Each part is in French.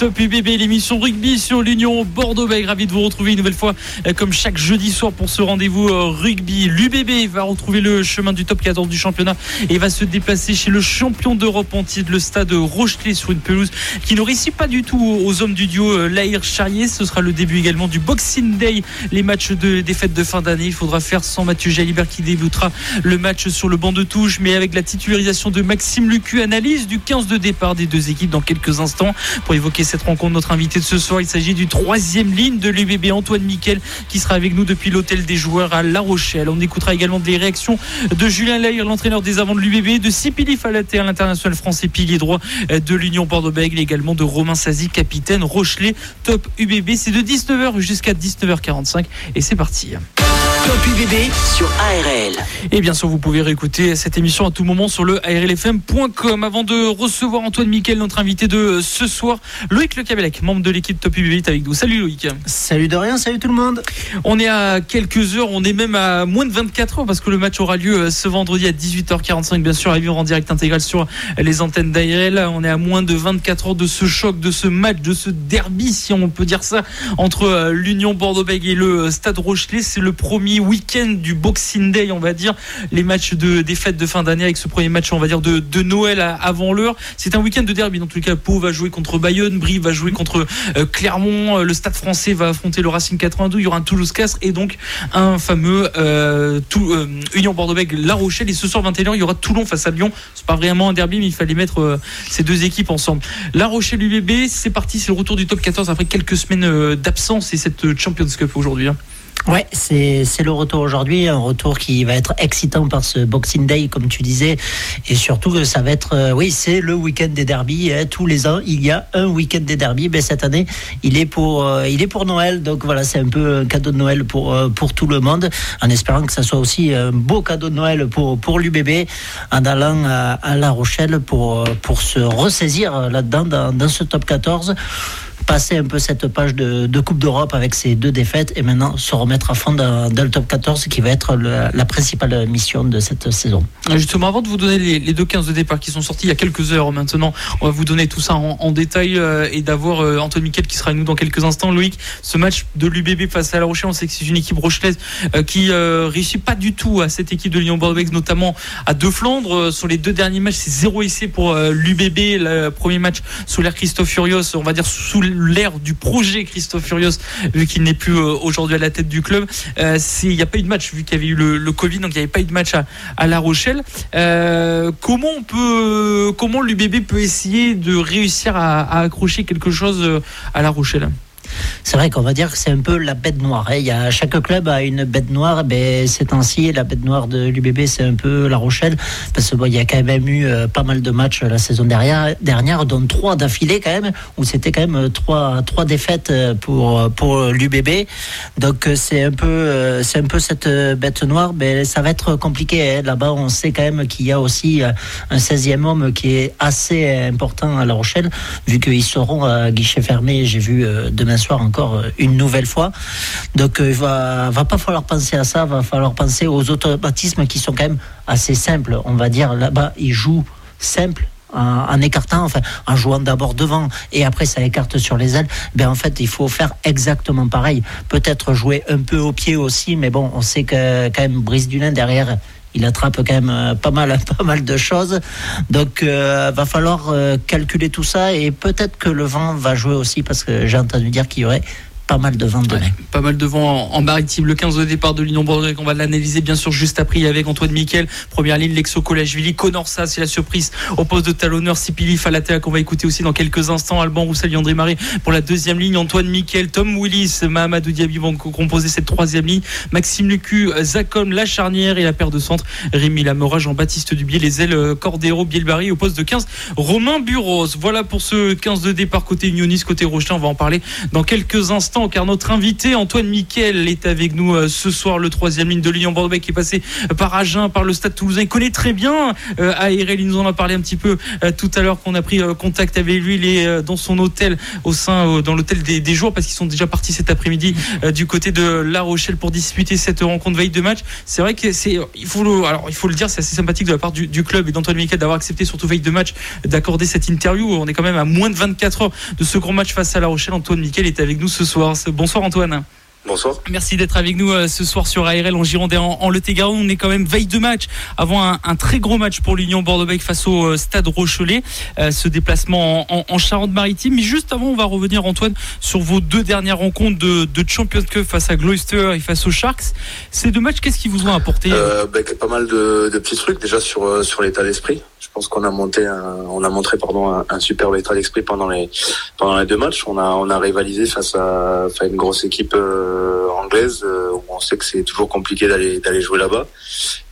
Top UBB, l'émission rugby sur l'Union Bordeaux-Bègles. Ravi de vous retrouver une nouvelle fois, euh, comme chaque jeudi soir, pour ce rendez-vous euh, rugby. L'UBB va retrouver le chemin du top 14 du championnat et va se déplacer chez le champion d'Europe entier de le stade Rochelet sur une pelouse qui ne réussit pas du tout aux hommes du duo euh, Lahir Charrier. Ce sera le début également du Boxing Day, les matchs de, des fêtes de fin d'année. Il faudra faire sans Mathieu Jalibert qui débutera le match sur le banc de touche, mais avec la titularisation de Maxime Lucu, analyse du 15 de départ des deux équipes dans quelques instants pour évoquer cette rencontre. Notre invité de ce soir, il s'agit du troisième ligne de l'UBB, Antoine Miquel, qui sera avec nous depuis l'hôtel des joueurs à La Rochelle. On écoutera également des réactions de Julien Lahir, l'entraîneur des avants de l'UBB, de Sipili Falaté, l'international français pilier droit de l'Union Bordeaux-Bègles, également de Romain Sazi, capitaine Rochelet, top UBB. C'est de 19h jusqu'à 19h45 et c'est parti. Top UBB sur ARL. Et bien sûr, vous pouvez réécouter cette émission à tout moment sur le ARLFM.com. Avant de recevoir Antoine Miquel, notre invité de ce soir, Loïc Le Cabellec, membre de l'équipe Top UBB, est avec nous. Salut Loïc. Salut de rien, salut tout le monde. On est à quelques heures, on est même à moins de 24 heures parce que le match aura lieu euh, ce vendredi à 18h45, bien sûr, à vivre en direct intégral sur les antennes d'ARL. On est à moins de 24 heures de ce choc, de ce match, de ce derby, si on peut dire ça, entre euh, l'Union Bordeaux-Bègles et le Stade Rochelet. C'est le premier week-end du Boxing Day, on va dire, les matchs de, des fêtes de fin d'année avec ce premier match, on va dire, de, Noël avant l'heure. C'est un week-end de derby. Dans tous les cas, Pau va jouer contre Bayonne, Brie va jouer contre euh, Clermont, euh, le Stade français va affronter le Racing 82, il y aura un Toulouse-Castres et donc un fameux euh, Union Bordeaux-Bègles La Rochelle. Et ce soir 21h, il y aura Toulon face à Lyon. C'est pas vraiment un derby, mais il fallait mettre ces deux équipes ensemble. La Rochelle UBB, c'est parti, c'est le retour du top 14 après quelques semaines d'absence et cette Champions Cup aujourd'hui. Ouais, c'est le retour aujourd'hui, un retour qui va être excitant par ce Boxing Day, comme tu disais, et surtout que ça va être, euh, oui, c'est le week-end des derbies. hein. Tous les ans, il y a un week-end des derbies. Mais cette année, il est pour, euh, Noël, donc voilà, c'est un peu un cadeau de Noël pour euh, pour tout le monde, en espérant que ça soit aussi un beau cadeau de Noël pour pour l'UBB, en allant à, La Rochelle pour se ressaisir là-dedans dans, dans ce top 14 passer un peu cette page de, de Coupe d'Europe avec ces deux défaites et maintenant se remettre à fond dans, dans le top 14 qui va être le- la principale mission de cette saison. Justement, avant de vous donner les, les deux 15 de départ qui sont sortis il y a quelques heures maintenant, on va vous donner tout ça en, en détail euh, et d'avoir euh, Antoine Miquel qui sera avec nous dans quelques instants. Loïc, ce match de l'UBB face à La Rochelle, on sait que c'est une équipe rochelaise euh, qui euh, réussit pas du tout à cette équipe de Lyon Bordeaux, notamment à deux Flandres. Euh, Sur les deux derniers matchs, c'est zéro essai pour euh, l'UBB. Le premier match sous l'ère Christophe Furios, on va dire sous l'ère du projet Christophe Furios, vu qu'il n'est plus euh, aujourd'hui à la tête du club. Euh, Il n'y a pas eu de match vu qu'il y avait eu le, Covid, donc il n'y avait pas eu de match à, La Rochelle. Euh, comment on peut, comment l'UBB peut essayer de réussir à, accrocher quelque chose à La Rochelle? C'est vrai qu'on va dire que c'est un peu la bête noire. hein. Il y a, chaque club a une bête noire. Ben, ces temps-ci, la bête noire de l'UBB, c'est un peu La Rochelle. Parce que bon, y a quand même eu euh, pas mal de matchs la saison dernière, dernière dont trois d'affilée quand même, où c'était quand même euh, trois, trois défaites euh, pour, pour l'UBB. Donc euh, c'est un peu, euh, un peu cette euh, bête noire. Mais ça va être compliqué. hein. Là-bas, on sait quand même qu'il y a aussi euh, un 16e homme qui est assez important à La Rochelle, vu qu'ils seront à guichet fermé. J'ai vu euh, demain soir encore euh, une nouvelle fois. Donc euh, il va, va pas falloir penser à ça, va falloir penser aux automatismes qui sont quand même assez simples. On va dire là-bas, ils jouent simple. En écartant, enfin, en jouant d'abord devant et après ça écarte sur les ailes, ben en fait il faut faire exactement pareil. Peut-être jouer un peu au pied aussi, mais bon, on sait que quand même Brice Dulin derrière, il attrape quand même euh, pas mal, pas mal de choses. Donc, euh, va falloir euh, calculer tout ça et peut-être que le vent va jouer aussi parce que j'ai entendu dire qu'il y aurait pas mal de vent pas mal de vent en, maritime. Le 15 de départ de l'Union Bordeaux, on va l'analyser bien sûr juste après avec Antoine Miquel. Première ligne, Lexo Colachvili, Conorsa, c'est la surprise au poste de talonneur. Sipili Falatea qu'on va écouter aussi dans quelques instants. Alban Roussel, André Marais pour la deuxième ligne. Antoine Miquel, Tom Willis, Mahamadou Diaby vont co- composer cette troisième ligne. Maxime Lucu, Zacom, la charnière et la paire de centre. Rémi Lamora, Jean-Baptiste Dubier, les ailes euh, Cordero, Bielbarry au poste de 15. Romain Buros. Voilà pour ce 15 de départ côté unioniste, côté Rochelais. On va en parler dans quelques instants. Car notre invité Antoine Miquel est avec nous ce soir, le troisième ligne de l'Union Bordeaux qui est passé par Agen, par le Stade Toulousain. Il connaît très bien ARL. Il nous en a parlé un petit peu tout à l'heure qu'on a pris contact avec lui. Il est dans son hôtel au sein, dans l'hôtel des, jours, parce qu'ils sont déjà partis cet après-midi du côté de La Rochelle pour disputer cette rencontre veille de match. C'est vrai que faut le, alors il faut le dire, c'est assez sympathique de la part du, club et d'Antoine Miquel d'avoir accepté surtout veille de match d'accorder cette interview. On est quand même à moins de 24 heures de ce grand match face à La Rochelle. Antoine Miquel est avec nous ce soir. Bonsoir Antoine. Bonsoir. Merci d'être avec nous euh, ce soir sur ARL en Gironde en, en Le Tégaron. On est quand même veille de match avant un, très gros match pour l'Union Bordeaux-Bègles face au euh, Stade Rochelet. Euh, ce déplacement en, Charente-Maritime. Mais juste avant, on va revenir Antoine sur vos deux dernières rencontres de, de Champions Cup face à Gloucester et face aux Sharks. Ces deux matchs, qu'est-ce qu'ils vous ont apporté euh, bah, Pas mal de, de, petits trucs déjà sur sur l'état d'esprit. Je pense qu'on a monté, on a montré pardon un, un superbe état d'esprit pendant les pendant les deux matchs. On a on a rivalisé face à, une grosse équipe. Euh, anglaise euh, où on sait que c'est toujours compliqué d'aller d'aller jouer là-bas.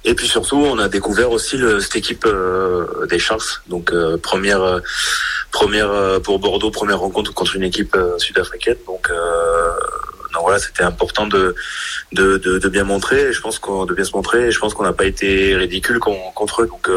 Et puis surtout, on a découvert aussi le, cette équipe euh, des Sharks. Donc première première pour Bordeaux, première rencontre contre une équipe sud-africaine. Donc donc voilà, c'était important de, de, de, bien montrer. Je pense qu'on de bien se montrer. Je pense qu'on n'a pas été ridicule contre eux. Donc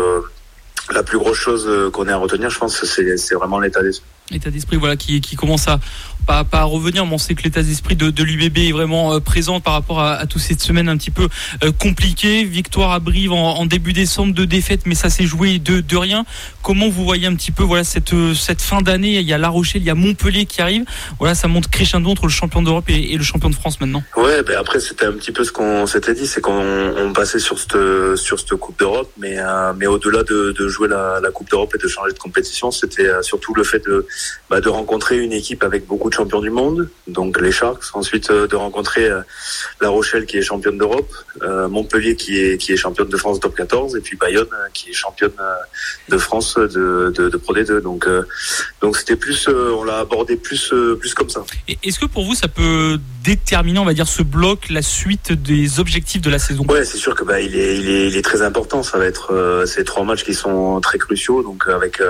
la plus grosse chose qu'on ait à retenir, je pense, c'est vraiment l'état d'esprit. L'état d'esprit, voilà, qui, qui commence à, pas, pas à revenir, mais on sait que l'état d'esprit de, l'UBB est vraiment euh, présent par rapport à, à toute cette semaine un petit peu euh, compliquée. Victoire à Brive en, début décembre, de défaite, mais ça s'est joué de, rien. Comment vous voyez un petit peu voilà cette, euh, cette fin d'année? Il y a La Rochelle, il y a Montpellier qui arrive. Voilà, ça monte crescendo entre le champion d'Europe et, et, le champion de France maintenant. Ouais, ben après c'était un petit peu ce qu'on s'était dit, c'est qu'on on passait sur cette sur cette Coupe d'Europe, mais mais au-delà de, jouer la, la Coupe d'Europe et de changer de compétition, c'était surtout le fait de bah, de rencontrer une équipe avec beaucoup de champions du monde, donc les Sharks. Ensuite, euh, de rencontrer euh, La Rochelle qui est championne d'Europe, euh, Montpellier qui est qui est championne de France top 14 et puis Bayonne qui est championne de France de, de, de Pro D2. Donc donc c'était plus, on l'a abordé plus plus comme ça. Est-ce que pour vous ça peut déterminer, on va dire, ce bloc, la suite des objectifs de la saison? Ouais, c'est sûr que bah il est il est il est très important. Ça va être ces trois matchs qui sont très cruciaux. Donc avec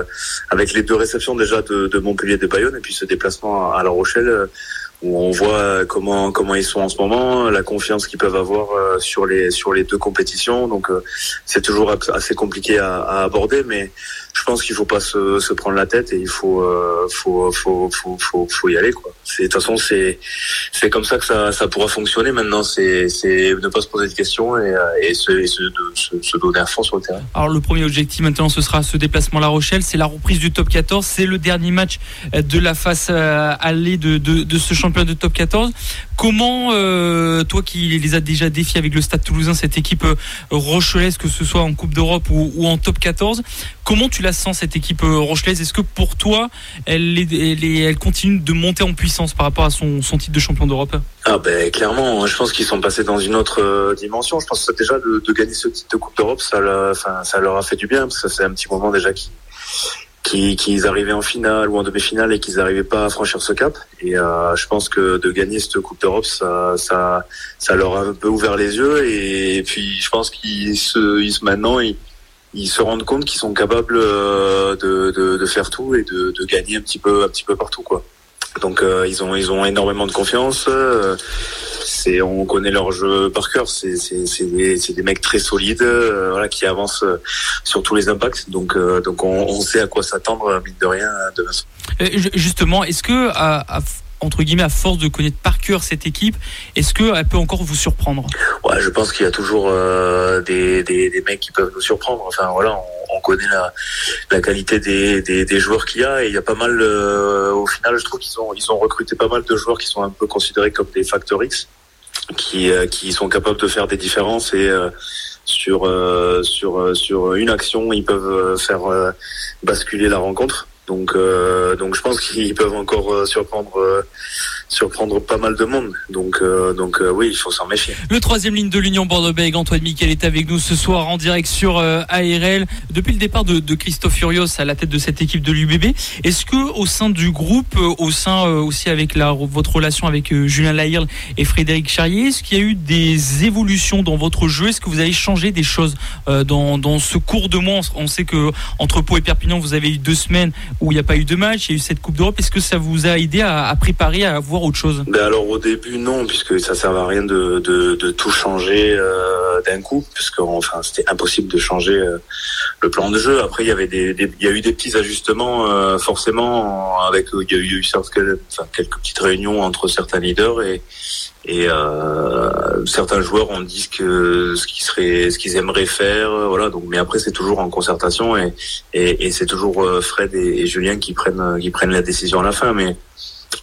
avec les deux réceptions déjà de, de Montpellier de Bayonne et puis ce déplacement à La Rochelle euh, où on voit comment comment ils sont en ce moment, la confiance qu'ils peuvent avoir euh, sur les sur les deux compétitions. Donc euh, c'est toujours assez compliqué à, à, aborder, mais je pense qu'il faut pas se, prendre la tête et il faut euh, faut, faut, faut, faut, faut y aller quoi. De toute façon c'est c'est comme ça que ça, ça pourra fonctionner maintenant. C'est ne pas se poser de questions et, et se, se, donner à fond sur le terrain. Alors le premier objectif maintenant ce sera ce déplacement à La Rochelle, c'est la reprise du top 14, c'est le dernier match de la face aller de, de, de ce championnat de top 14. Comment, euh, toi qui les as déjà défiés avec le Stade Toulousain, cette équipe euh, rochelaise, que ce soit en Coupe d'Europe ou, en top 14, comment tu la sens cette équipe euh, rochelaise? Est-ce que pour toi, elle, continue de monter en puissance par rapport à son, titre de champion d'Europe? Ah ben clairement, je pense qu'ils sont passés dans une autre dimension. Je pense que déjà de, gagner ce titre de Coupe d'Europe, ça, ça leur a fait du bien parce que c'est un petit moment déjà qui qu'ils arrivaient en finale ou en demi-finale et qu'ils n'arrivaient pas à franchir ce cap. Et euh, je pense que de gagner cette Coupe d'Europe, ça, ça, ça leur a un peu ouvert les yeux. Et, puis je pense qu'ils se, ils, maintenant, ils, se rendent compte qu'ils sont capables euh, de, de, de, faire tout et de, de gagner un petit peu, un petit peu partout, quoi. Donc euh, ils ont ils ont énormément de confiance. Euh, c'est on connaît leur jeu par cœur. C'est c'est c'est des, des mecs très solides, euh, voilà, qui avancent sur tous les impacts. Donc donc on, on, sait à quoi s'attendre mine de rien demain. Justement, est-ce que à, à entre guillemets, à force de connaître par cœur cette équipe, est-ce qu'elle peut encore vous surprendre? Ouais, je pense qu'il y a toujours euh, des, des, des, mecs qui peuvent nous surprendre. Enfin voilà, on, on connaît la, qualité des, joueurs qu'il y a et il y a pas mal. Euh, au final, je trouve qu'ils ont ils ont recruté pas mal de joueurs qui sont un peu considérés comme des factor X, qui euh, qui sont capables de faire des différences et euh, sur sur sur une action, ils peuvent faire basculer la rencontre. Donc, euh, donc je pense qu'ils peuvent encore euh, surprendre, euh, surprendre pas mal de monde. Donc, donc oui, il faut s'en méfier. Le troisième ligne de l'Union Bordeaux-Bègles, Antoine Miquel est avec nous ce soir en direct sur ARL. Depuis le départ de, Christophe Furios à la tête de cette équipe de l'UBB, est-ce que au sein du groupe, au sein aussi avec la, votre relation avec Julien Lahirle et Frédéric Charrier, est-ce qu'il y a eu des évolutions dans votre jeu? Est-ce que vous avez changé des choses dans, ce cours de mois On sait que entre Pau et Perpignan, vous avez eu deux semaines où il n'y a pas eu de match, il y a eu cette Coupe d'Europe. Est-ce que ça vous a aidé à, préparer, à voir autre chose ben alors au début non, puisque ça sert à rien de, de, tout changer euh, d'un coup, puisque enfin c'était impossible de changer euh, le plan de jeu. Après il y avait des, il y a eu des petits ajustements euh, forcément avec il y a eu, eu quelques, petites réunions entre certains leaders et et certains joueurs ont dit ce que ce qu'ils ce qu'ils aimeraient faire voilà donc mais après c'est toujours en concertation et et, et c'est toujours Fred et, et, Julien qui prennent qui prennent la décision à la fin mais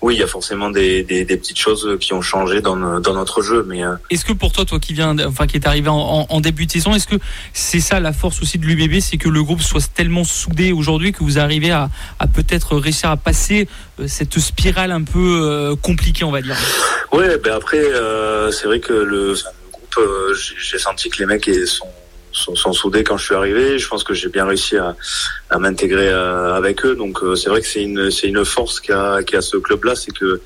oui, il y a forcément des, des, des, petites choses qui ont changé dans, dans notre jeu. Mais euh, est-ce que pour toi, toi qui viens, enfin qui est arrivé en, en début de saison, est-ce que c'est ça la force aussi de l'UBB, c'est que le groupe soit tellement soudé aujourd'hui que vous arrivez à, à peut-être réussir à passer euh, cette spirale un peu euh, compliquée, on va dire? Ouais, ben après, euh, c'est vrai que le, enfin, le groupe, euh, j'ai senti que les mecs sont sont, sont, soudés quand je suis arrivé. Je pense que j'ai bien réussi à, à m'intégrer avec eux. Donc euh, c'est vrai que c'est une c'est une force qu'a qu a ce club-là, c'est que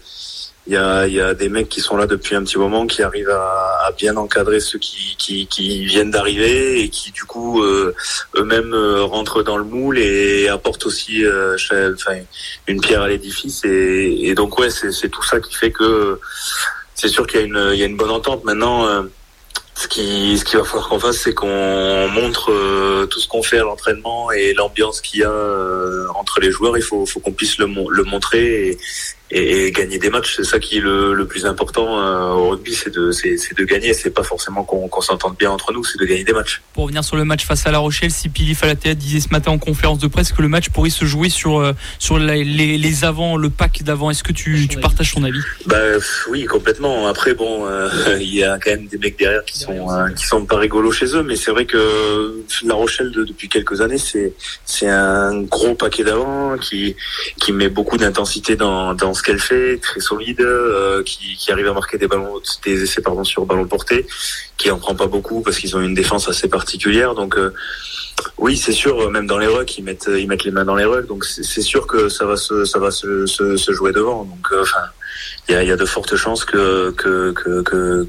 il y a, y a des mecs qui sont là depuis un petit moment, qui arrivent à, à bien encadrer ceux qui, qui, qui viennent d'arriver et qui du coup euh, eux-mêmes euh, rentrent dans le moule et apportent aussi euh, enfin, une pierre à l'édifice. Et, et, donc ouais, c'est tout ça qui fait que c'est sûr qu'il y, a une, il y a une bonne entente. Maintenant, euh, ce qui, ce qu'il va falloir qu'on fasse, c'est qu'on montre euh, tout ce qu'on fait à l'entraînement et l'ambiance qu'il y a euh, entre les joueurs. Il faut, faut qu'on puisse le, montrer et, et, gagner des matchs. C'est ça qui est le, le plus important euh, au rugby, c'est de, c'est, de gagner. C'est pas forcément qu'on, qu'on s'entende bien entre nous, c'est de gagner des matchs. Pour revenir sur le match face à La Rochelle, si Pili Falatea disait ce matin en conférence de presse que le match pourrait se jouer sur, euh, sur les, les, les avants, le pack d'avant. Est-ce que tu, tu partages ton avis? bah, Oui, complètement. Après, bon, euh, il y a quand même des mecs derrière qui sont, euh, qui sont pas rigolos chez eux, mais c'est vrai que La Rochelle, de, depuis quelques années, c'est, c'est un gros paquet d'avant qui, qui met beaucoup d'intensité dans, dans qu'elle fait, très solide, euh, qui, qui, arrive à marquer des ballons, des essais pardon sur ballon porté, qui en prend pas beaucoup parce qu'ils ont une défense assez particulière. Donc euh, oui, c'est sûr, même dans les rucks, ils mettent ils mettent les mains dans les rucks, donc c'est sûr que ça va se ça va se, se, se jouer devant. Donc euh, enfin, il y a, y a de fortes chances que que, que, que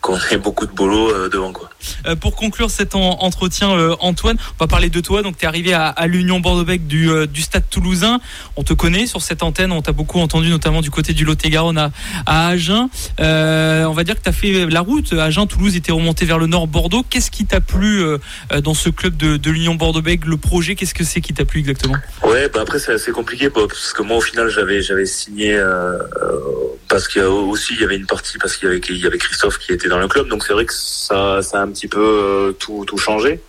qu'on ait beaucoup de boulot euh, devant quoi. Euh, pour conclure cet en, entretien, euh, Antoine, on va parler de toi. Donc, tu es arrivé à, l'Union Bordeaux-Bègles du, euh, du Stade Toulousain. On te connaît sur cette antenne. On t'a beaucoup entendu, notamment du côté du Lot-et-Garonne à, Agen. on va dire que tu as fait la route. Agen, Toulouse était remonté vers le nord Bordeaux. Qu'est-ce qui t'a plu dans ce club de, l'Union Bordeaux-Bègles Le projet, qu'est-ce que c'est qui t'a plu exactement? Ouais, bah après c'est assez compliqué parce que moi au final j'avais signé parce qu'il y a aussi y avait une partie parce qu'il y avait y avait Christophe qui était dans le club donc c'est vrai que ça ça a petit peu euh, tout tout changé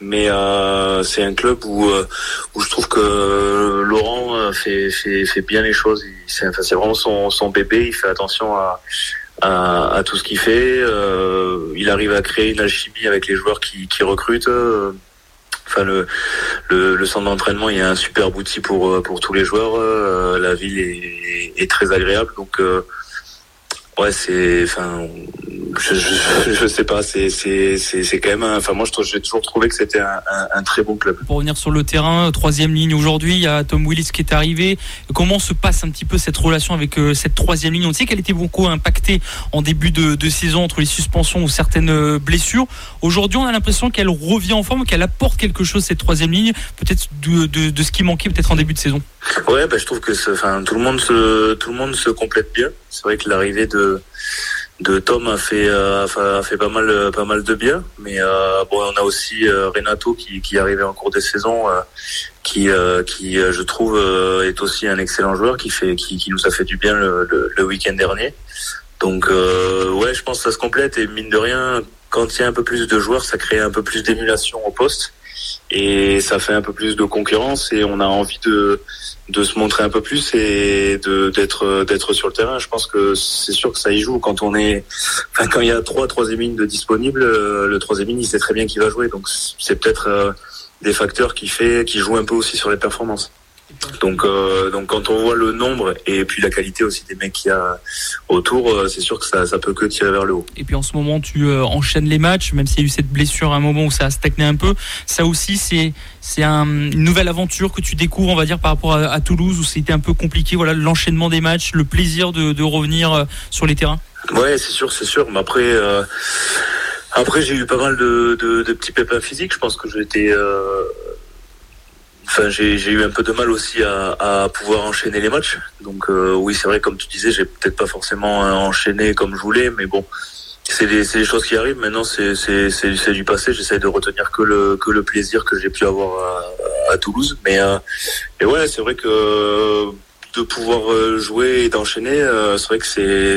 mais euh, c'est un club où euh, où je trouve que Laurent fait fait, fait bien les choses. C'est enfin, vraiment son son bébé. Il fait attention à à, tout ce qu'il fait. Il arrive à créer une alchimie avec les joueurs qui recrutent. Enfin, le, le, centre d'entraînement, il y a un super outil pour, pour tous les joueurs. La ville est, très agréable. Donc, ouais, c'est. Enfin, je, je, je, sais pas, c'est c'est quand même. Enfin, moi, j'ai toujours trouvé que c'était un, très bon club. Pour revenir sur le terrain, troisième ligne aujourd'hui, il y a Tom Willis qui est arrivé. Comment se passe un petit peu cette relation avec euh, cette troisième ligne? On sait qu'elle était beaucoup impactée en début de, saison entre les suspensions ou certaines blessures. Aujourd'hui, on a l'impression qu'elle revient en forme, qu'elle apporte quelque chose cette troisième ligne, peut-être de, ce qui manquait peut-être en début de saison. Ouais, bah, je trouve que enfin tout le monde se tout le monde se complète bien. C'est vrai que l'arrivée de de Tom a fait euh, a fait pas mal pas mal de bien. Mais euh, bon on a aussi euh, Renato qui qui est arrivé en cours de saison qui qui je trouve est aussi un excellent joueur qui fait qui, qui nous a fait du bien le, le, le week-end dernier. Donc ouais je pense que ça se complète. Et mine de rien quand il y a un peu plus de joueurs ça crée un peu plus d'émulation au poste et ça fait un peu plus de concurrence et on a envie de de se montrer un peu plus et de d'être d'être sur le terrain. Je pense que c'est sûr que ça y joue quand on est enfin quand il y a trois troisième lignes de disponibles, le troisième ligne il sait très bien qui va jouer donc c'est peut-être euh, des facteurs qui fait qui jouent un peu aussi sur les performances. Donc, euh, donc quand on voit le nombre et puis la qualité aussi des mecs qu'il y a autour, euh, c'est sûr que ça, ça peut que tirer vers le haut. Et puis en ce moment, tu euh, enchaînes les matchs, même s'il y a eu cette blessure à un moment où ça a stagné un peu. Ça aussi, c'est c'est un, une nouvelle aventure que tu découvres, on va dire, par rapport à, à Toulouse où c'était un peu compliqué. Voilà, l'enchaînement des matchs, le plaisir de, de revenir sur les terrains. Ouais, c'est sûr, c'est sûr. Mais après. Après, j'ai eu pas mal de, de, de, petits pépins physiques. Je pense que j'étais, euh, enfin, j'ai eu un peu de mal aussi à, à pouvoir enchaîner les matchs. Donc oui, c'est vrai, comme tu disais, j'ai peut-être pas forcément enchaîné comme je voulais, mais bon, c'est des, des, choses qui arrivent. Maintenant, c'est du passé. J'essaie de retenir que le, que le plaisir que j'ai pu avoir à, à Toulouse. Mais, euh, mais ouais, c'est vrai que de pouvoir euh, jouer et d'enchaîner, euh, c'est vrai que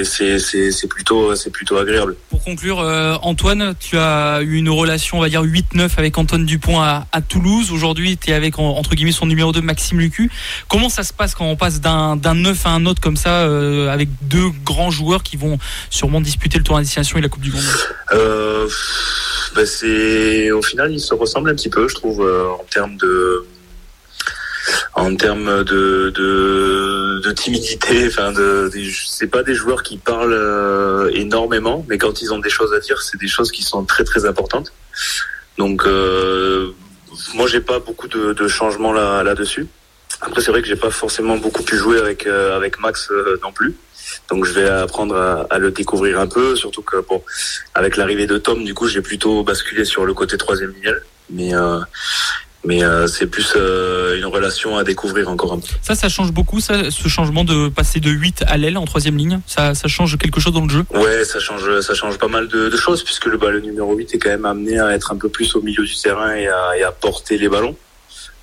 c'est plutôt c'est plutôt agréable. Pour conclure, euh, Antoine, tu as eu une relation, on va dire 8-9 avec Antoine Dupont à, à Toulouse. Aujourd'hui, tu es avec entre guillemets son numéro 2 Maxime Lucu. Comment ça se passe quand on passe d'un 9 à un autre comme ça avec deux grands joueurs qui vont sûrement disputer le tour destination et la Coupe du Monde? Bah, c'est au final ils se ressemblent un petit peu, je trouve, en termes de en termes de, de, de timidité. Enfin, de, c'est pas des joueurs qui parlent euh, énormément, mais quand ils ont des choses à dire, c'est des choses qui sont très très importantes. Donc, euh, moi, j'ai pas beaucoup de, de changements là là-dessus. Après, c'est vrai que j'ai pas forcément beaucoup pu jouer avec euh, avec Max euh, non plus. Donc je vais apprendre à, le découvrir un peu, surtout que bon, avec l'arrivée de Tom, du coup, j'ai plutôt basculé sur le côté troisième ligne. Mais mais euh, c'est plus euh, une relation à découvrir encore un peu. Ça, ça change beaucoup, ça, ce changement de passer de 8 à l'aile en troisième ligne? Ça, ça change quelque chose dans le jeu? Ouais, ça change, ça change pas mal de, de choses, puisque le, bah, le numéro 8 est quand même amené à être un peu plus au milieu du terrain et à, et à porter les ballons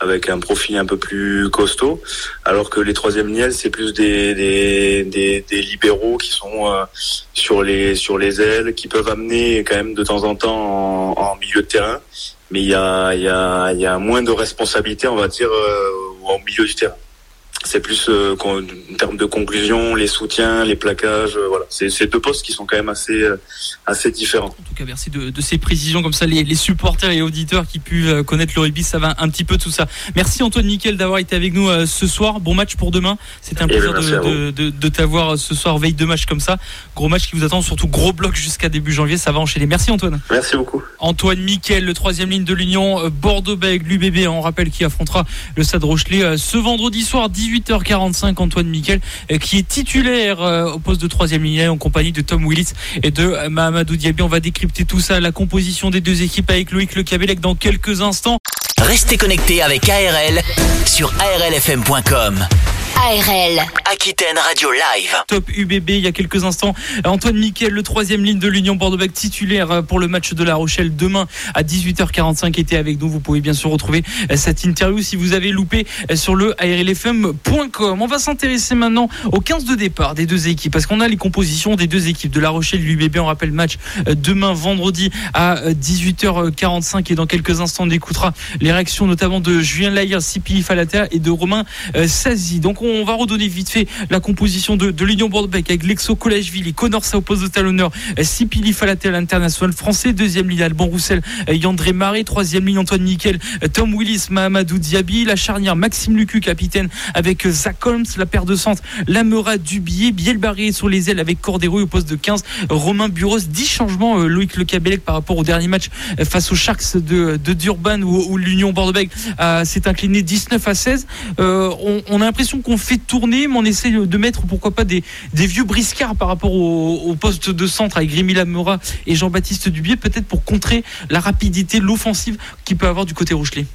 avec un profil un peu plus costaud, alors que les troisième lignes, c'est plus des, des, des, des, libéraux qui sont euh, sur les sur les ailes, qui peuvent amener quand même de temps en temps en, en milieu de terrain, mais il y a, y, a, y a moins de responsabilité, on va dire, euh, au milieu du terrain. C'est plus euh, en termes de conclusion, les soutiens, les plaquages, euh, voilà. C'est deux postes qui sont quand même assez euh, assez différents. En tout cas, merci de, de ces précisions comme ça. Les, les, supporters et auditeurs qui puissent connaître le rugby, ça va un petit peu tout ça. Merci Antoine Nickel d'avoir été avec nous ce soir. Bon match pour demain. C'était un eh ben, plaisir de, de, de t'avoir ce soir veille de match comme ça. Gros match qui vous attend, surtout gros bloc jusqu'à début janvier. Ça va enchaîner. Merci Antoine. Merci beaucoup. Antoine Nickel, le troisième ligne de l'Union Bordeaux-Bègles, l'UBB. On rappelle qui affrontera le Stade Rochelet ce vendredi soir 18h45, Antoine Miquel, euh, qui est titulaire euh, au poste de troisième ligne en compagnie de Tom Willis et de euh, Mahamadou Diaby. On va décrypter tout ça, la composition des deux équipes avec Loïc Le Cabellec dans quelques instants. Restez connectés avec ARL sur arlfm.com. ARL, Aquitaine Radio Live. Top UBB, il y a quelques instants. Antoine Miquel, le troisième ligne de l'Union Bordeaux-Bègles, titulaire pour le match de La Rochelle demain à 18h45, était avec nous. Vous pouvez bien sûr retrouver cette interview si vous avez loupé sur le arlfm.com. On va s'intéresser maintenant aux 15 de départ des deux équipes parce qu'on a les compositions des deux équipes de La Rochelle et l'UBB. On rappelle le match demain vendredi à 18h45 et dans quelques instants on écoutera les réactions notamment de Julien Laïr, Sipi Falater et de Romain Sazi. Donc on va redonner vite fait la composition de, de l'Union Bordeaux avec Lexo Collège-Ville et Connor de talonneur Sipili Falatel international français deuxième ligne Alban Roussel Yandré Maré troisième ligne Antoine Nickel Tom Willis Mahamadou Diaby la charnière Maxime Lucu capitaine avec Zach Holmes la paire de centre Lamera Dubier Biel Barré sur les ailes avec Cordero au poste de 15 Romain Buros 10 changements Loïc Le Cabellec par rapport au dernier match face aux Sharks de, Durban où, l'Union Bordeaux s'est incliné 19 à 16 on, on a l'impression qu'on fait tourner, mais on essaie de mettre pourquoi pas des, vieux briscards par rapport au, poste de centre avec Grémy Lamora et Jean-Baptiste Dubier, peut-être pour contrer la rapidité, l'offensive qu'il peut avoir du côté Rochelet.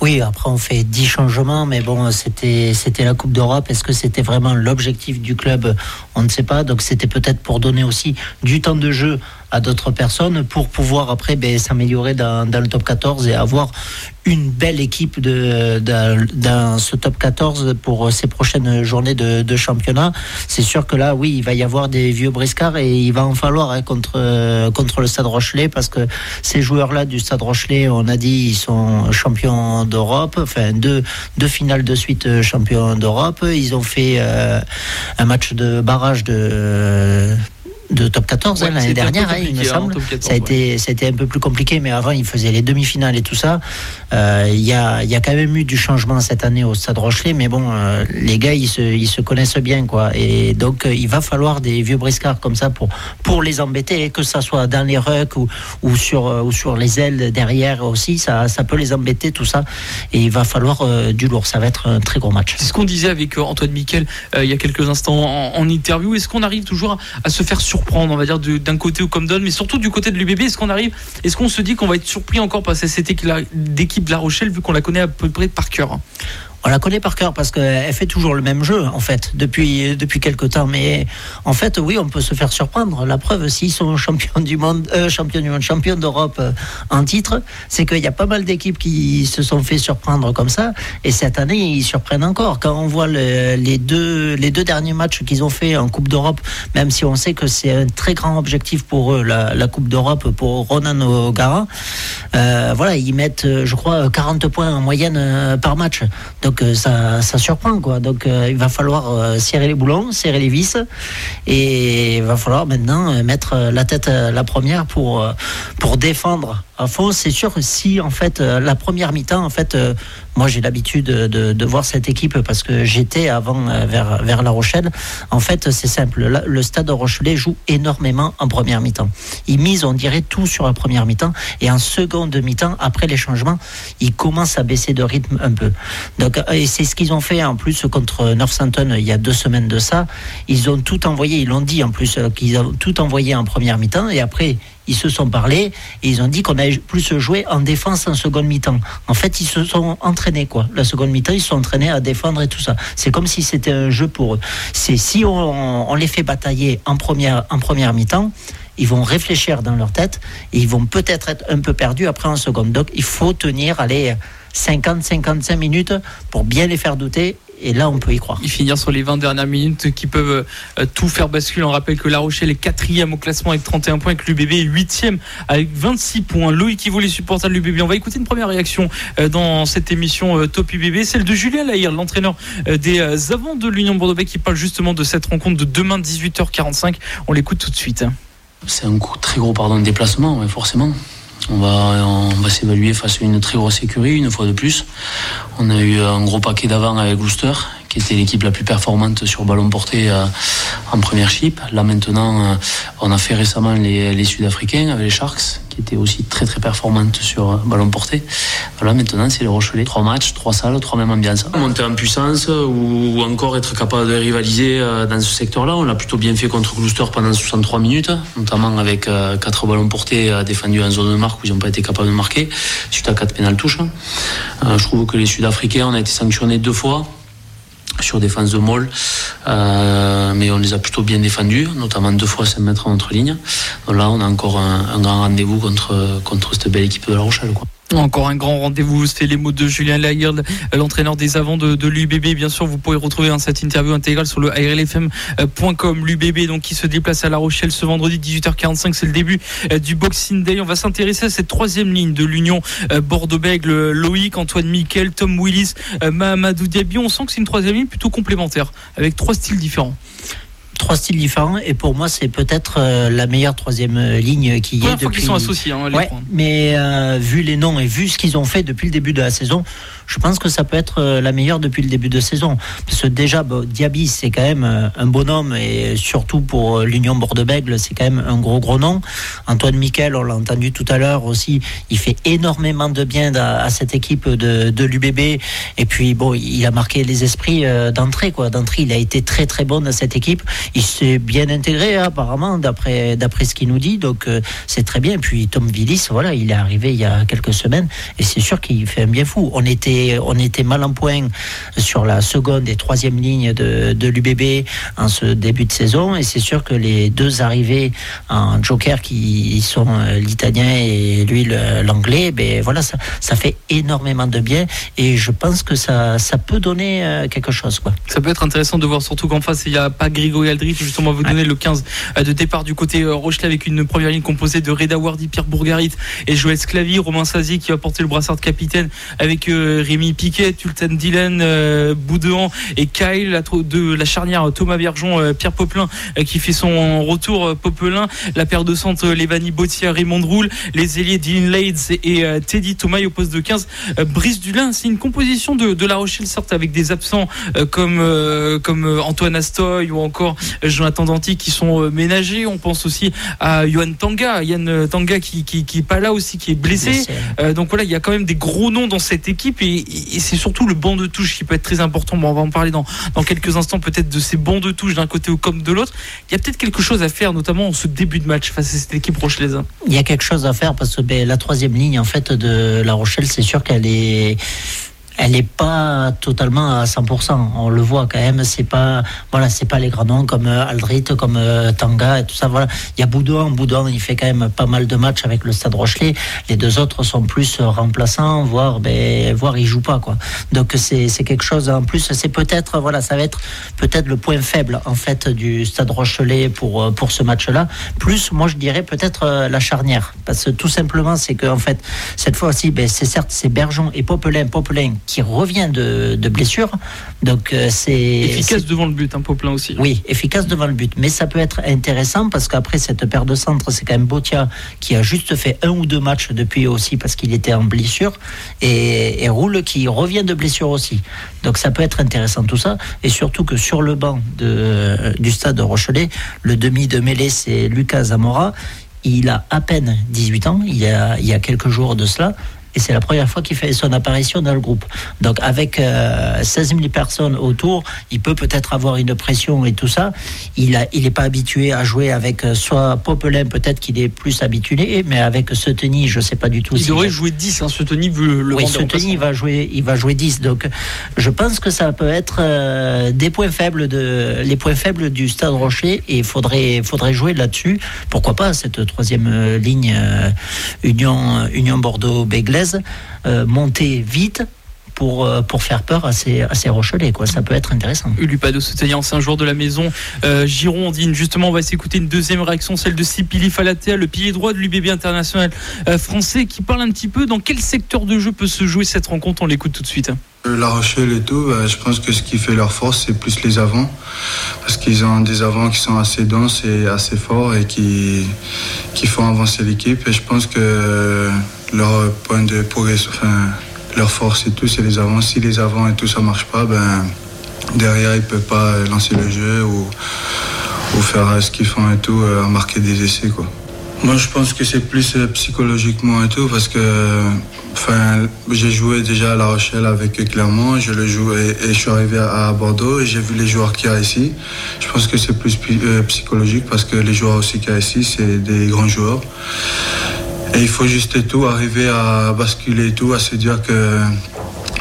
Oui, après on fait 10 changements, mais bon, c'était c'était la Coupe d'Europe. Est-ce que c'était vraiment l'objectif du club? On ne sait pas. Donc c'était peut-être pour donner aussi du temps de jeu à d'autres personnes pour pouvoir après ben, s'améliorer dans, dans, le top 14 et avoir une belle équipe de, dans ce top 14 pour ces prochaines journées de, de championnat. C'est sûr que là, oui, il va y avoir des vieux briscards et il va en falloir hein, contre, contre le Stade Rochelet parce que ces joueurs-là du Stade Rochelet, on a dit, ils sont champions d'Europe, enfin deux, deux finales de suite champions d'Europe. Ils ont fait euh, un match de barrage de de top 14 hein, l'année dernière, hein, il me hein, semble. ça, a été, ça a été un peu plus compliqué, mais avant, il faisait les demi-finales et tout ça. Euh, il y, a, y a quand même eu du changement cette année au Stade Rochelet, mais bon, euh, les gars, ils se, ils se connaissent bien, quoi. Et donc, euh, il va falloir des vieux briscards comme ça pour, pour les embêter, que ça soit dans les rucks ou, ou, sur, ou sur les ailes derrière aussi, ça, ça peut les embêter, tout ça. Et il va falloir du lourd. Ça va être un très gros match. C'est ce qu'on disait avec Antoine Miquel il y a quelques instants en, en interview. Est-ce qu'on arrive toujours à, à se faire sur surprendre, on va dire, d'un côté ou comme d'autre, mais surtout du côté de l'UBB Est-ce qu'on arrive, est-ce qu'on se dit qu'on va être surpris encore par cette équipe de La Rochelle, vu qu'on la connaît à peu près par cœur? On la connaît par cœur parce qu'elle fait toujours le même jeu, en fait, depuis, depuis quelques temps. Mais en fait, oui, on peut se faire surprendre. La preuve, s'ils sont champions du monde, euh, champions du monde, champions d'Europe euh, en titre, c'est qu'il y a pas mal d'équipes qui se sont fait surprendre comme ça. Et cette année, ils surprennent encore. Quand on voit les, deux, les deux derniers matchs qu'ils ont fait en Coupe d'Europe, même si on sait que c'est un très grand objectif pour eux, la, Coupe d'Europe, pour Ronan O'Gara, euh, voilà, ils mettent, je crois, 40 points en moyenne par match. Donc euh, ça, surprend quoi. Donc euh, il va falloir euh, serrer les boulons, serrer les vis, et il va falloir maintenant mettre la tête la première pour défendre C'est sûr si en fait la première mi-temps en fait moi, j'ai l'habitude de, voir cette équipe parce que j'étais avant euh, vers, La Rochelle. En fait, c'est simple. Le stade de Rochelet joue énormément en première mi-temps. Il mise, on dirait, tout sur la première mi-temps. Et en seconde mi-temps, après les changements, il commence à baisser de rythme un peu. Donc, euh, c'est ce qu'ils ont fait en plus contre Northampton il y a deux semaines de ça. Ils ont tout envoyé, ils l'ont dit en plus, euh, qu'ils ont tout envoyé en première mi-temps. Et après, ils se sont parlé et ils ont dit qu'on allait plus jouer en défense en seconde mi-temps. En fait, ils se sont entraînés quoi. La seconde mi-temps, ils se sont entraînés à défendre et tout ça. C'est comme si c'était un jeu pour eux. C'est si on, les fait batailler en première en première mi-temps, ils vont réfléchir dans leur tête et ils vont peut-être être un peu perdus après en seconde. Donc, il faut tenir, aller 50-55 minutes pour bien les faire douter et là, on peut y croire. Y finir sur les 20 dernières minutes qui peuvent euh, tout faire basculer. On rappelle que La Rochelle est quatrième au classement avec 31 points, et que l'UBB est huitième avec 26 points. Loïc qui vaut les supporters de l'UBB. On va écouter une première réaction euh, dans cette émission euh, Top UBB, celle de Julien Lahir, l'entraîneur des avants de l'Union Bordeaux qui parle justement de cette rencontre de demain 18h45. On l'écoute tout de suite. C'est un très gros pardon de déplacement, forcément. On va, on va s'évaluer face à une très grosse écurie, une fois de plus. On a eu un gros paquet d'avant avec Gloucester, qui était l'équipe la plus performante sur ballon porté euh, en première chip. Là maintenant, euh, on a fait récemment les, Sud-Africains avec les Sharks, qui était aussi très très performante sur ballon porté. Voilà, maintenant c'est les Rochelet. Trois matchs, trois salles, trois mêmes ambiances. Monter en puissance ou encore être capable de rivaliser euh, dans ce secteur-là. On l'a plutôt bien fait contre Gloucester pendant 63 minutes, notamment avec euh, quatre ballons portés euh, défendus en zone de marque où ils n'ont pas été capables de marquer, suite à quatre pénales touches. Je trouve que les Sud-Africains, on a été sanctionnés deux fois sur défense de Moll, euh, mais on les a plutôt bien défendus, notamment deux fois 5 mètres entre lignes. Donc là, on a encore un, grand rendez-vous contre, contre cette belle équipe de La Rochelle. Encore un grand rendez-vous, c'était les mots de Julien Lagarde, l'entraîneur des avants de, l'UBB. Bien sûr, vous pourrez retrouver hein, cette interview intégrale sur le ARLFM.com. L'UBB donc qui se déplace à La Rochelle ce vendredi 18h45, c'est le début euh, du Boxing Day. On va s'intéresser à cette troisième ligne de l'Union euh, Bordeaux-Bègle. Loïc, Antoine Miquel, Tom Willis, euh, Mahamadou Diaby. On sent que c'est une troisième ligne plutôt complémentaire, avec trois styles différents trois styles différents et pour moi c'est peut-être euh, la meilleure troisième euh, ligne qui y ait depuis. Qu'ils sont associés, hein, les mais euh, vu les noms et vu ce qu'ils ont fait depuis le début de la saison, je pense que ça peut être euh, la meilleure depuis le début de saison. Parce que déjà, Diaby, c'est quand même euh, un bonhomme et surtout pour euh, l'Union Bordeaux-Bègle, c'est quand même un gros, gros nom. Antoine Miquel, on l'a entendu tout à l'heure aussi, il fait énormément de bien à, cette équipe de, de l'UBB. Et puis, bon, il a marqué les esprits d'entrée, quoi. D'entrée, il a été très, très bon dans cette équipe. Il s'est bien intégré, hein, apparemment, d'après, d'après ce qu'il nous dit. Donc, c'est très bien. Et puis, Tom Villis, voilà, il est arrivé il y a quelques semaines et c'est sûr qu'il fait un bien fou. On était on était mal en point sur la seconde et troisième ligne de, de l'UBB en ce début de saison. Et c'est sûr que les deux arrivés en joker qui sont euh, l'italien et lui l'anglais, ben voilà, ça, ça, fait énormément de bien. Et je pense que ça, ça peut donner euh, quelque chose. Quoi. Ça peut être intéressant de voir surtout qu'en face, il n'y a pas Grigory Aldrit, justement, vous donner le 15 euh, de départ du côté Rochelet avec une première ligne composée de Reda Wardi, Pierre Bourgarit et Joël Sclavi, Romain Sazi qui va porter le brassard de capitaine avec Rémi Piquet, Tulten Dylan, euh, Boudouan et Kyle, la, de la charnière Thomas Viergeon, euh, Pierre Popelin euh, qui fait son retour Popelin, la paire de centre Lévani Bottier, Raymond Roule, les ailiers Dylan Lades et Teddy Thomas au poste de 15. Brice Dulin, c'est une composition de, La Rochelle, certes avec des absents comme, comme Antoine Astoy ou encore Jonathan Danty qui sont ménagés. On pense aussi à Yohan Tanga, Yann Tanga qui, qui, qui est pas là aussi, qui est blessé. donc voilà, il y a quand même des gros noms dans cette équipe et et, c'est surtout le banc de touche qui peut être très important. Bon, on va en parler dans, dans quelques instants peut-être de ces bancs de touche d'un côté ou comme de l'autre. Il y a peut-être quelque chose à faire, notamment en ce début de match face à cette équipe rochelaise. Il y a quelque chose à faire parce que ben, la troisième ligne en fait de La Rochelle, c'est sûr qu'elle est elle n'est pas totalement à 100%. On le voit quand même. C'est pas, voilà, c'est pas les grands noms comme euh, Aldrit, comme euh, Tanga et tout ça. Voilà. Il y a Boudouin. Boudouin, il fait quand même pas mal de matchs avec le Stade Rochelet. Les deux autres sont plus remplaçants, voire, ben, voire ils jouent pas, quoi. Donc c'est, quelque chose en plus. C'est peut-être, voilà, ça va être peut-être le point faible, en fait, du Stade Rochelet pour, euh, pour ce match-là. Plus, moi, je dirais peut-être la charnière. Parce que tout simplement, c'est que, en fait, cette fois-ci, ben, c'est certes, c'est Bergeon et Popelin. Popelin qui revient de, blessure. Donc euh, c'est efficace devant le but, un peu plein aussi. Oui, efficace devant le but. Mais ça peut être intéressant parce qu'après cette paire de centre, c'est quand même Botia qui a juste fait un ou deux matchs depuis aussi parce qu'il était en blessure et, et Roule qui revient de blessure aussi. Donc ça peut être intéressant tout ça et surtout que sur le banc de, du stade de Rochelet, le demi de mêlée c'est Lucas Zamora. Il a à peine 18 ans, il y a, il y a quelques jours de cela, et c'est la première fois qu'il fait son apparition dans le groupe. Donc avec 16 euh, 000 personnes autour, il peut peut-être avoir une pression et tout ça. Il n'est il pas habitué à jouer avec euh, soit Popelin, peut-être qu'il est plus habitué, mais avec Seteny, je ne sais pas du tout. Il devrait jouer 10, hein, Seteny vu le Oui, Seteny, il va, jouer, il va jouer 10. Donc je pense que ça peut être euh, des points faibles de, les points faibles du Stade Rocher et il faudrait, faudrait jouer là-dessus. Pourquoi pas cette troisième ligne Union, Union Bordeaux-Bègles euh, monter vite pour, euh, pour faire peur à ces, à ces Rochelais. Quoi. Ça peut être intéressant. Ulupado Soutenian, c'est un joueur de la maison euh, Girondine. Justement, on va s'écouter une deuxième réaction, celle de Sipili Falatea, le pilier droit de l'UBB international français, qui parle un petit peu dans quel secteur de jeu peut se jouer cette rencontre. On l'écoute tout de suite. La Rochelle et tout, bah, je pense que ce qui fait leur force, c'est plus les avants. Parce qu'ils ont des avants qui sont assez denses et assez forts et qui, qui font avancer l'équipe. Et je pense que leur point de progression, leur force et tout, c'est les avants. Si les avants et tout ça marche pas, ben derrière ils peuvent pas lancer le jeu ou, faire ce qu'ils font et tout, euh, marquer des essais quoi. Moi je pense que c'est plus euh, psychologiquement et tout parce que j'ai joué déjà à La Rochelle avec Clermont, je le joue et, je suis arrivé à, Bordeaux et j'ai vu les joueurs qu'il y a ici. Je pense que c'est plus euh, psychologique parce que les joueurs aussi qu'il y a ici c'est des grands joueurs. Et il faut juste tout arriver à basculer et tout, à se dire que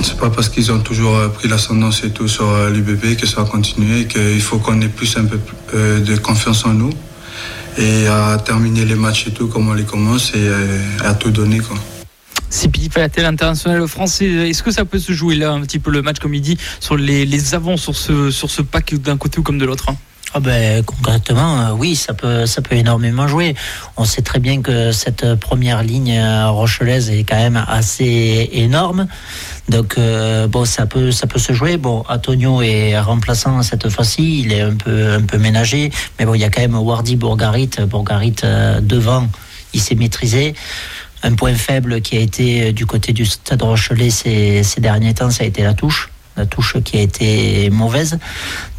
c'est pas parce qu'ils ont toujours pris l'ascendance et tout sur euh, l'UBB que ça va continuer, qu'il faut qu'on ait plus un peu euh, de confiance en nous et à terminer les matchs et tout comme on les commence et euh, à tout donner quoi. C'est Philippe Falatel, international français. Est-ce que ça peut se jouer là un petit peu le match comme il dit sur les, les avants sur ce, sur ce pack d'un côté ou comme de l'autre hein? Ah ben, concrètement, euh, oui, ça peut, ça peut énormément jouer. On sait très bien que cette première ligne euh, rochelaise est quand même assez énorme. Donc, euh, bon, ça peut, ça peut se jouer. Bon, Antonio est remplaçant cette fois-ci. Il est un peu, ménagé. Mais bon, il y a quand même Wardy Bourgarit. Bourgarit devant, il s'est maîtrisé. Un point faible qui a été du côté du Stade Rochelet ces, ces derniers temps, ça a été la touche la touche qui a été mauvaise.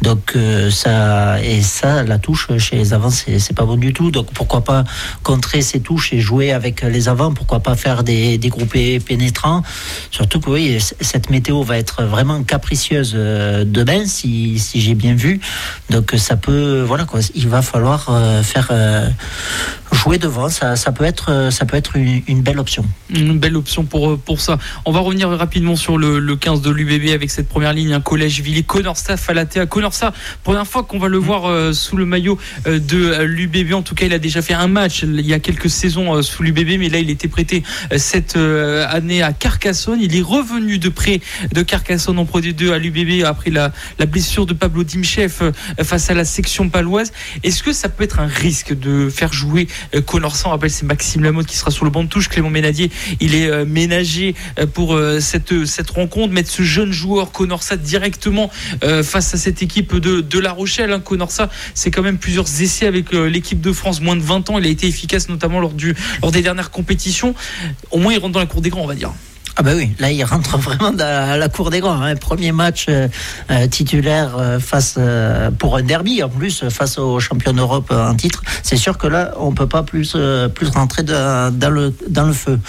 Donc euh, ça et ça, la touche chez les avants, c'est pas bon du tout. Donc pourquoi pas contrer ces touches et jouer avec les avants? Pourquoi pas faire des, groupés pénétrants? Surtout que oui, cette météo va être vraiment capricieuse euh, demain, si, si j'ai bien vu. Donc ça peut, voilà quoi, il va falloir euh, faire jouer devant. Ça, ça peut être, ça peut être une, belle option. Une belle option pour pour ça. On va revenir rapidement sur le, le 15 de l'UBB avec cette première ligne, un collège Villy, Conorsa, Falatea, Conorsa. Première fois qu'on va le mm. voir euh, sous le maillot euh, de euh, l'UBB. En tout cas, il a déjà fait un match il y a quelques saisons sous l'UBB, mais là, il était prêté cette année à Carcassonne. Il est revenu de près de Carcassonne en Pro D2 à l'UBB après la, la, blessure de Pablo Dimchef face à la section paloise. Est-ce que ça peut être un risque de faire jouer Conorsa On rappelle, c'est Maxime Lamotte qui sera sur le banc de touche. Clément Ménadier, il est ménagé pour cette, cette rencontre, mettre ce jeune joueur Conorsa directement euh, face à cette équipe de, La Rochelle. Hein. Conorsa, c'est quand même plusieurs essais avec euh, l'équipe de France, moins de 20 ans. Il a été efficace notamment lors, du, lors des dernières compétitions. Au moins, il rentre dans la cour des grands, on va dire. Ah bah oui, là il rentre vraiment dans la cour des grands. Hein. Premier match euh, euh, titulaire euh, face pour un derby en plus face au champion d'Europe en titre. C'est sûr que là on peut pas plus rentrer dans, le dans le feu.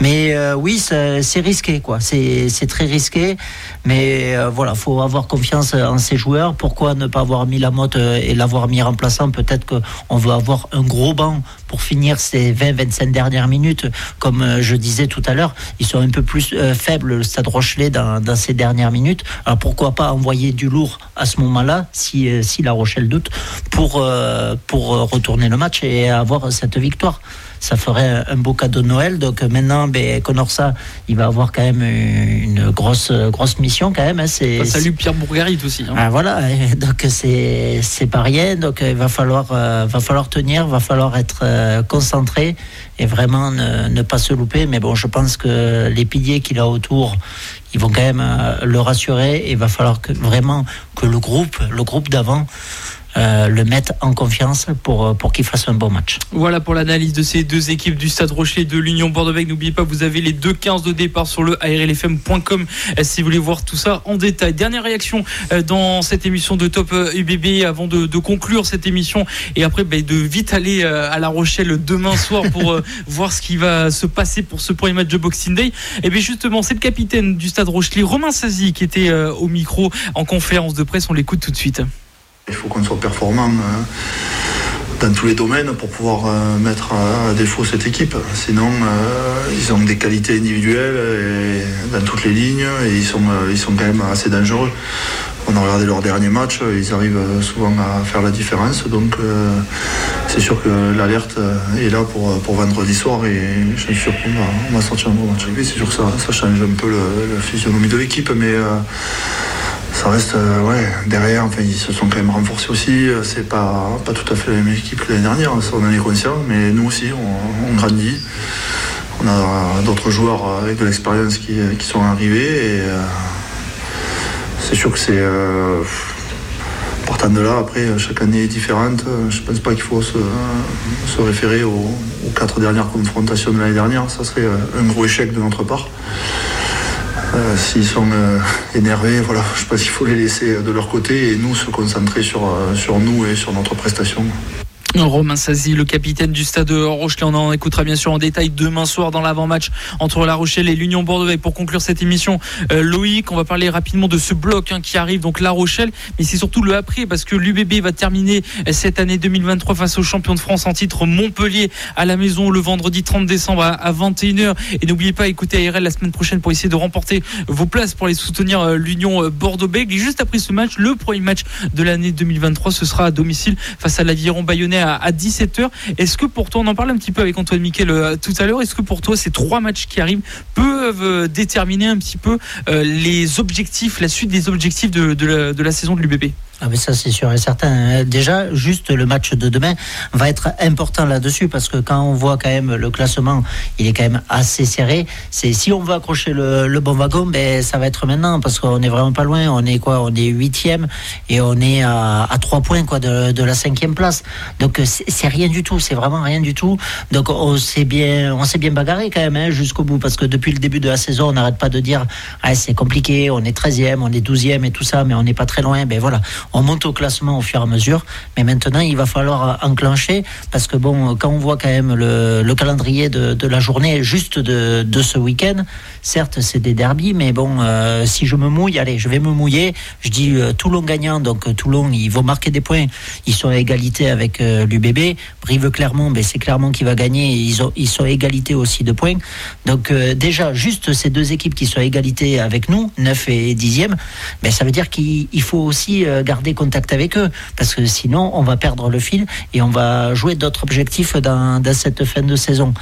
Mais oui, c'est risqué quoi. C'est très risqué. Mais voilà, faut avoir confiance en ses joueurs. Pourquoi ne pas avoir mis la motte et l'avoir mis remplaçant? Peut-être qu'on veut avoir un gros banc pour finir ces 20-25 dernières minutes. Comme je disais tout à l'heure, ils sont un peu plus euh, faible le Stade Rochelet dans, ces dernières minutes. Alors pourquoi pas envoyer du lourd à ce moment-là, si, euh, si la Rochelle doute, pour, euh, pour retourner le match et avoir cette victoire? Ça ferait un beau cadeau de Noël. Donc maintenant, ben, Conorsa, il va avoir quand même une grosse, grosse mission quand même. Hein. C'est, salut Pierre Bourgarit aussi. Hein. Ah, voilà, donc c'est, c'est pas rien. Donc il va falloir, va falloir tenir, va falloir être concentré et vraiment ne, pas se louper. Mais bon, je pense que les piliers qu'il a autour, ils vont quand même euh, le rassurer. Et il va falloir que vraiment que le groupe, le groupe d'avant, euh, le mettre en confiance pour, euh, pour qu'il fasse un bon match. Voilà pour l'analyse de ces deux équipes du Stade Rocher de l'Union Bordeaux-Bègles. N'oubliez pas, vous avez les deux 15 de départ sur le ARLFM.com si vous voulez voir tout ça en détail. Dernière réaction dans cette émission de Top UBB avant de, conclure cette émission et après ben, de vite aller à La Rochelle demain soir pour voir ce qui va se passer pour ce premier match de Boxing Day. Et bien justement, c'est le capitaine du Stade Rochelet, Romain Sazi, qui était au micro en conférence de presse. On l'écoute tout de suite. Il faut qu'on soit performant euh, dans tous les domaines pour pouvoir euh, mettre à défaut cette équipe. Sinon, euh, ils ont des qualités individuelles dans toutes les lignes et ils sont, ils sont quand même assez dangereux. On a regardé leur dernier match, ils arrivent souvent à faire la différence. Donc c'est sûr que l'alerte est là pour, pour vendredi soir et je suis sûr qu'on va, sortir un bon match. C'est sûr que ça, ça change un peu la physionomie de l'équipe, mais ça reste euh, ouais, derrière, enfin, ils se sont quand même renforcés aussi. Euh, c'est pas, pas tout à fait la même équipe que l'année dernière, ça on en est conscient, mais nous aussi on, grandit. On a d'autres joueurs avec de l'expérience qui, sont arrivés euh, c'est sûr que c'est partant de là, après chaque année est différente. Je pense pas qu'il faut se, référer aux, quatre dernières confrontations de l'année dernière. Ça serait un gros échec de notre part. Euh, s'ils sont euh, énervés, voilà, je pense qu'il faut les laisser de leur côté et nous se concentrer euh, sur nous et sur notre prestation. Romain Sazi, le capitaine du stade Rochelet. On en écoutera bien sûr en détail demain soir dans l'avant-match entre La Rochelle et l'Union Bordeaux. Et pour conclure cette émission, euh, Loïc, on va parler rapidement de ce bloc hein, qui arrive, donc La Rochelle, mais c'est surtout le après parce que l'UBB va terminer cette année 2023 face au champion de France en titre Montpellier à la maison le vendredi 30 décembre à, 21h. Et n'oubliez pas, écouter ARL la semaine prochaine pour essayer de remporter vos places pour aller soutenir euh, l'Union euh, Bordeaux-Bègles. Et juste après ce match, le premier match de l'année 2023, ce sera à domicile face à l'Aviron Bayonnais à, 17h. Est-ce que pour toi, on en parle un petit peu avec Antoine Miquel euh, tout à l'heure, est-ce que pour toi, ces trois matchs qui arrivent peuvent euh, déterminer un petit peu euh, les objectifs, la suite des objectifs de, de la saison de l'UBB ah mais ça c'est sûr et certain. Euh, déjà, juste le match de demain va être important là-dessus parce que quand on voit quand même le classement, il est quand même assez serré. C'est si on veut accrocher le, bon wagon, ben ça va être maintenant parce qu'on est vraiment pas loin. On est quoi? On est huitième et on est à, trois points quoi de, la cinquième place. Donc c'est rien du tout. C'est vraiment rien du tout. Donc on s'est bien, on s'est bien bagarré quand même hein, jusqu'au bout parce que depuis le début de la saison, on n'arrête pas de dire ah, c'est compliqué. On est 13e, on est 12e et tout ça, mais on n'est pas très loin. Ben voilà on monte au classement au fur et à mesure. Mais maintenant, il va falloir enclencher parce que bon, quand on voit quand même le, calendrier de, la journée juste de, ce week-end, certes, c'est des derbies, mais bon, euh, si je me mouille, allez, je vais me mouiller. Je dis euh, Toulon gagnant, donc euh, Toulon, ils vont marquer des points. Ils sont à égalité avec l'UBB. Brive-Clermont, ben, c'est Clermont qui va gagner. Ils, ont, ils sont à égalité aussi de points. Donc déjà, juste ces deux équipes qui sont à égalité avec nous, 9 et 10e, ben, ça veut dire qu'il faut aussi garder garder contact avec eux, parce que sinon on va perdre le fil et on va jouer d'autres objectifs dans, dans, cette fin de saison.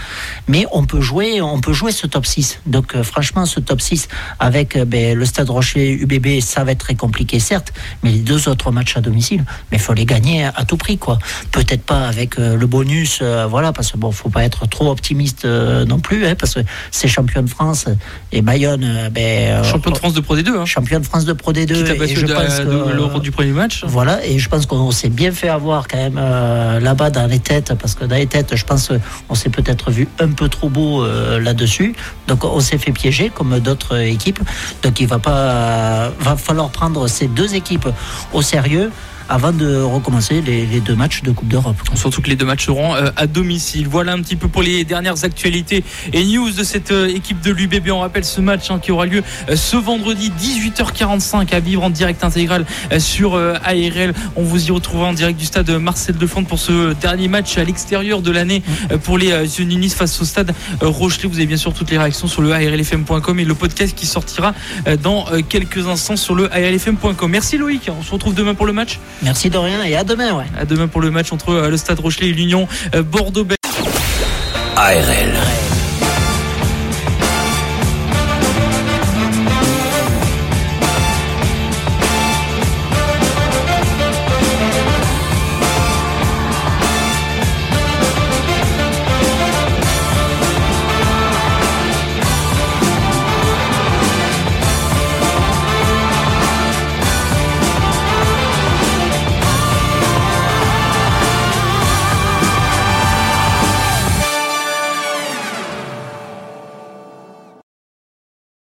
Mais on peut jouer, on peut jouer ce top 6. Donc euh, franchement, ce top 6 avec euh, ben, le Stade Rocher UBB, ça va être très compliqué certes, mais les deux autres matchs à domicile, mais il faut les gagner à, tout prix quoi. Peut-être pas avec euh, le bonus, voilà, parce que bon, faut pas être trop optimiste non plus, hein, parce que c'est champion de France et Bayonne, ben, champion de France de Pro D2, hein. champion de France de Pro D2. Qui et je pense que, du premier match. Voilà, et je pense qu'on s'est bien fait avoir quand même euh, là-bas dans les têtes, parce que dans les têtes, je pense qu'on s'est peut-être vu un peu trop beau euh, là-dessus. Donc on s'est fait piéger comme d'autres équipes. Donc il va pas, va falloir prendre ces deux équipes au sérieux avant de recommencer les, les deux matchs de Coupe d'Europe. Surtout que les deux matchs seront euh, à domicile. Voilà un petit peu pour les dernières actualités et news de cette euh, équipe de l'UBB. On rappelle ce match hein, qui aura lieu euh, ce vendredi 18h45 à vivre en direct intégral sur ARL. On vous y retrouvera en direct du stade Marcel Defond pour ce dernier match à l'extérieur de l'année euh, pour les Unionistes face au stade Rochelet. Vous avez bien sûr toutes les réactions sur le ARLFM.com et le podcast qui sortira dans quelques instants sur le ARLFM.com. Merci Loïc. On se retrouve demain pour le match. Merci de rien et à demain. Ouais. À demain pour le match entre euh, le Stade Rochelet et l'Union euh, Bordeaux. ARL.